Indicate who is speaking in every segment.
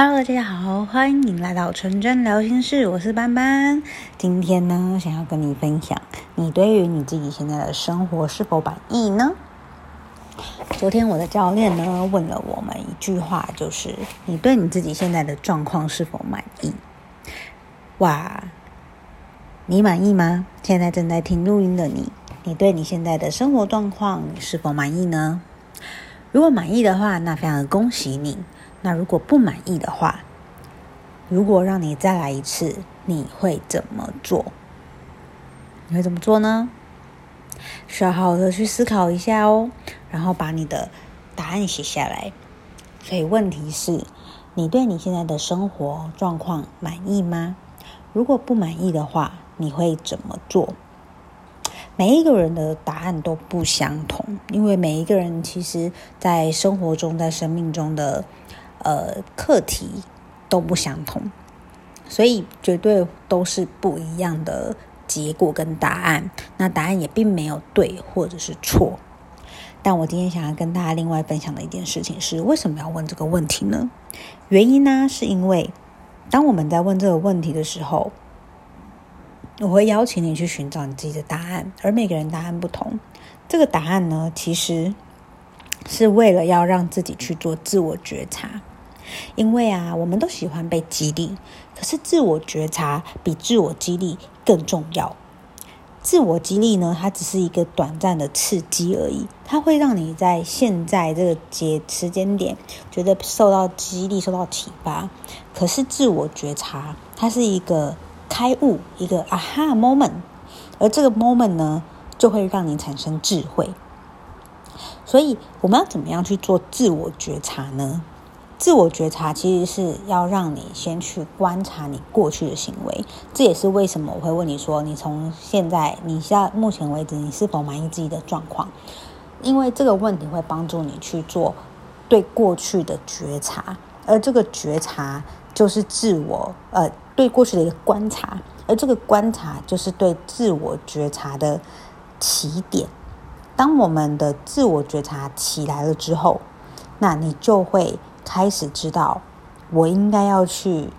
Speaker 1: Hello，大家好，欢迎来到纯真聊心室，我是班班。今天呢，想要跟你分享，你对于你自己现在的生活是否满意呢？昨天我的教练呢问了我们一句话，就是你对你自己现在的状况是否满意？哇，你满意吗？现在正在听录音的你，你对你现在的生活状况是否满意呢？如果满意的话，那非常的恭喜你。那如果不满意的话，如果让你再来一次，你会怎么做？你会怎么做呢？需要好好的去思考一下哦，然后把你的答案写下来。所以问题是，你对你现在的生活状况满意吗？如果不满意的话，你会怎么做？每一个人的答案都不相同，因为每一个人其实在生活中、在生命中的。呃，课题都不相同，所以绝对都是不一样的结果跟答案。那答案也并没有对或者是错。但我今天想要跟大家另外分享的一件事情是，为什么要问这个问题呢？原因呢，是因为当我们在问这个问题的时候，我会邀请你去寻找你自己的答案，而每个人答案不同。这个答案呢，其实是为了要让自己去做自我觉察。因为啊，我们都喜欢被激励，可是自我觉察比自我激励更重要。自我激励呢，它只是一个短暂的刺激而已，它会让你在现在这个节时间点觉得受到激励、受到启发。可是自我觉察，它是一个开悟，一个啊哈 moment，而这个 moment 呢，就会让你产生智慧。所以，我们要怎么样去做自我觉察呢？自我觉察其实是要让你先去观察你过去的行为，这也是为什么我会问你说，你从现在你现在目前为止，你是否满意自己的状况？因为这个问题会帮助你去做对过去的觉察，而这个觉察就是自我呃对过去的一个观察，而这个观察就是对自我觉察的起点。当我们的自我觉察起来了之后，那你就会。开始知道，我应该要去，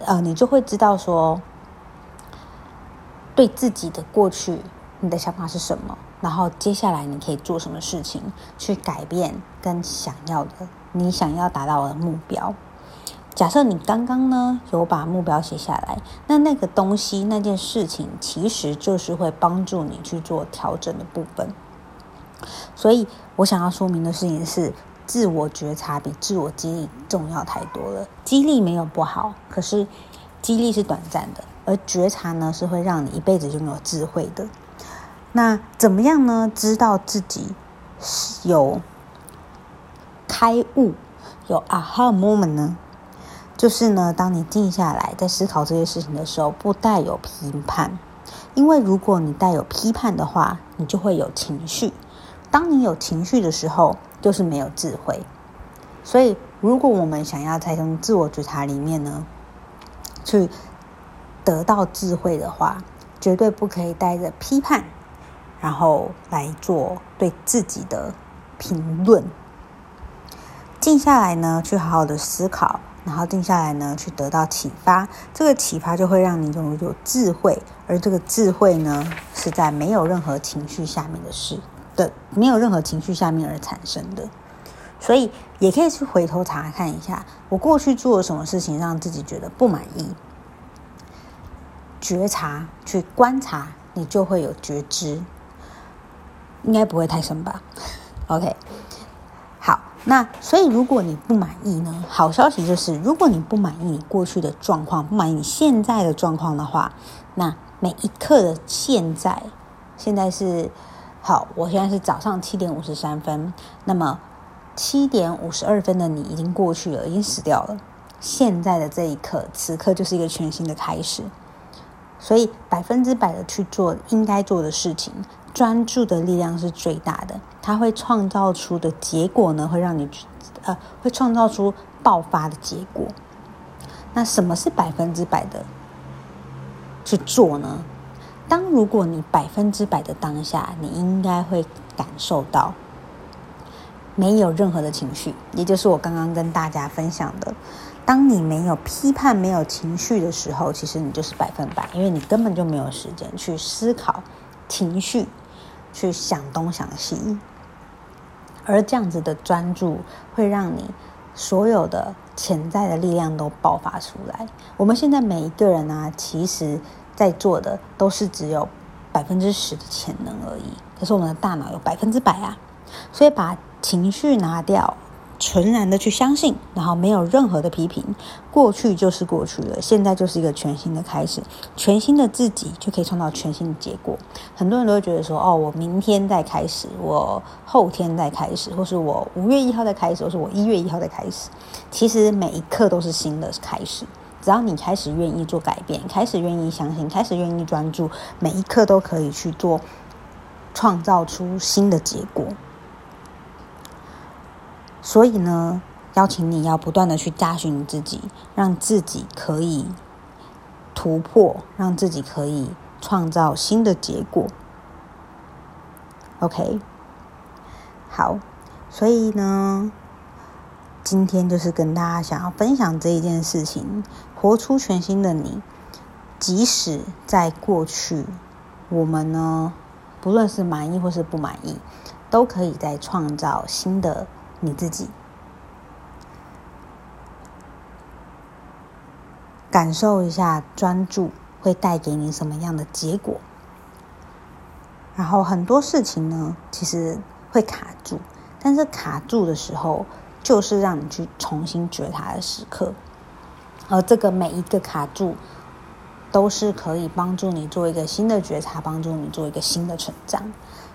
Speaker 1: 呃，你就会知道说，对自己的过去，你的想法是什么，然后接下来你可以做什么事情去改变跟想要的，你想要达到的目标。假设你刚刚呢有把目标写下来，那那个东西那件事情，其实就是会帮助你去做调整的部分。所以我想要说明的事情是。自我觉察比自我激励重要太多了。激励没有不好，可是激励是短暂的，而觉察呢是会让你一辈子拥有智慧的。那怎么样呢？知道自己有开悟、有 aha moment 呢？就是呢，当你静下来在思考这些事情的时候，不带有批判。因为如果你带有批判的话，你就会有情绪。当你有情绪的时候，就是没有智慧，所以如果我们想要在从自我觉察里面呢，去得到智慧的话，绝对不可以带着批判，然后来做对自己的评论。静下来呢，去好好的思考，然后静下来呢，去得到启发。这个启发就会让你拥有智慧，而这个智慧呢，是在没有任何情绪下面的事。的没有任何情绪下面而产生的，所以也可以去回头查看一下，我过去做了什么事情让自己觉得不满意。觉察去观察，你就会有觉知，应该不会太深吧？OK，那所以如果你不满意呢？好消息就是，如果你不满意你过去的状况，不满意你现在的状况的话，那每一刻的现在，现在是。好，我现在是早上七点五十三分。那么七点五十二分的你已经过去了，已经死掉了。现在的这一刻，此刻就是一个全新的开始。所以百分之百的去做应该做的事情，专注的力量是最大的。它会创造出的结果呢，会让你呃，会创造出爆发的结果。那什么是百分之百的去做呢？当如果你百分之百的当下，你应该会感受到没有任何的情绪，也就是我刚刚跟大家分享的，当你没有批判、没有情绪的时候，其实你就是百分百，因为你根本就没有时间去思考情绪，去想东想西，而这样子的专注会让你所有的潜在的力量都爆发出来。我们现在每一个人啊，其实在做的都是只有百分之十的潜能而已，可是我们的大脑有百分之百啊，所以把情绪拿掉，纯然的去相信，然后没有任何的批评，过去就是过去了，现在就是一个全新的开始，全新的自己就可以创造全新的结果。很多人都会觉得说，哦，我明天再开始，我后天再开始，或是我五月一号再开始，或是我一月一号再开始。其实每一刻都是新的开始，只要你开始愿意做改变，开始愿意相信，开始愿意专注，每一刻都可以去做，创造出新的结果。所以呢，邀请你要不断的去加寻自己，让自己可以突破，让自己可以创造新的结果。OK，好，所以呢，今天就是跟大家想要分享这一件事情，活出全新的你。即使在过去，我们呢，不论是满意或是不满意，都可以再创造新的。你自己感受一下，专注会带给你什么样的结果？然后很多事情呢，其实会卡住，但是卡住的时候，就是让你去重新觉察的时刻。而这个每一个卡住，都是可以帮助你做一个新的觉察，帮助你做一个新的成长。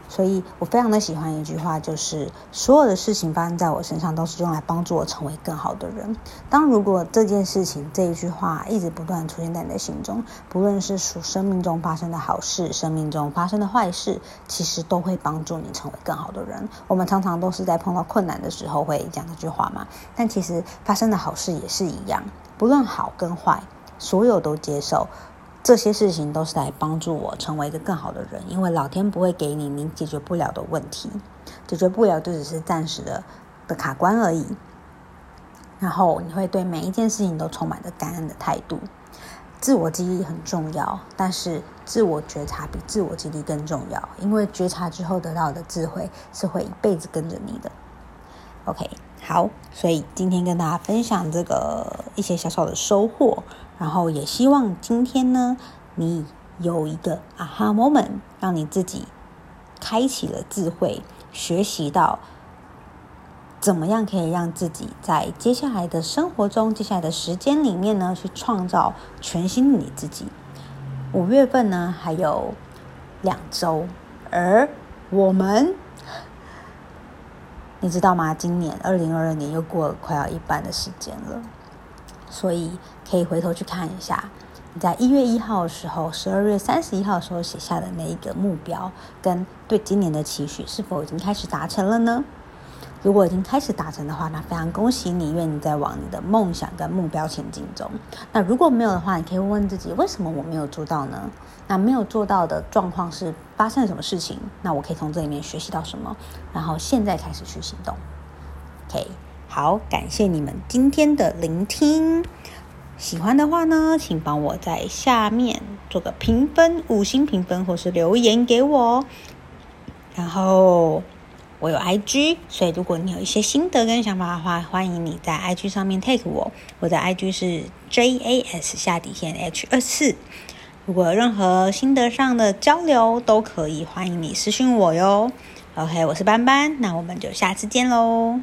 Speaker 1: 所以我非常的喜欢一句话，就是所有的事情发生在我身上，都是用来帮助我成为更好的人。当如果这件事情这一句话一直不断出现在你的心中，不论是属生命中发生的好事，生命中发生的坏事，其实都会帮助你成为更好的人。我们常常都是在碰到困难的时候会讲这句话嘛，但其实发生的好事也是一样，不论好跟坏，所有都接受。这些事情都是来帮助我成为一个更好的人，因为老天不会给你你解决不了的问题，解决不了就只是暂时的的卡关而已。然后你会对每一件事情都充满着感恩的态度。自我激励很重要，但是自我觉察比自我激励更重要，因为觉察之后得到的智慧是会一辈子跟着你的。OK，好，所以今天跟大家分享这个一些小小的收获。然后也希望今天呢，你有一个 aha moment，让你自己开启了智慧，学习到怎么样可以让自己在接下来的生活中、接下来的时间里面呢，去创造全新的你自己。五月份呢，还有两周，而我们，你知道吗？今年二零二二年又过了快要一半的时间了。所以可以回头去看一下，你在一月一号的时候，十二月三十一号的时候写下的那一个目标，跟对今年的期许是否已经开始达成了呢？如果已经开始达成的话，那非常恭喜你，因为你在往你的梦想跟目标前进中。那如果没有的话，你可以问问自己，为什么我没有做到呢？那没有做到的状况是发生了什么事情？那我可以从这里面学习到什么？然后现在开始去行动。OK。好，感谢你们今天的聆听。喜欢的话呢，请帮我在下面做个评分，五星评分，或是留言给我。然后我有 IG，所以如果你有一些心得跟想法的话，欢迎你在 IG 上面 take 我。我的 IG 是 JAS 下底线 H 二四。如果有任何心得上的交流，都可以欢迎你私讯我哟。OK，我是班班，那我们就下次见喽。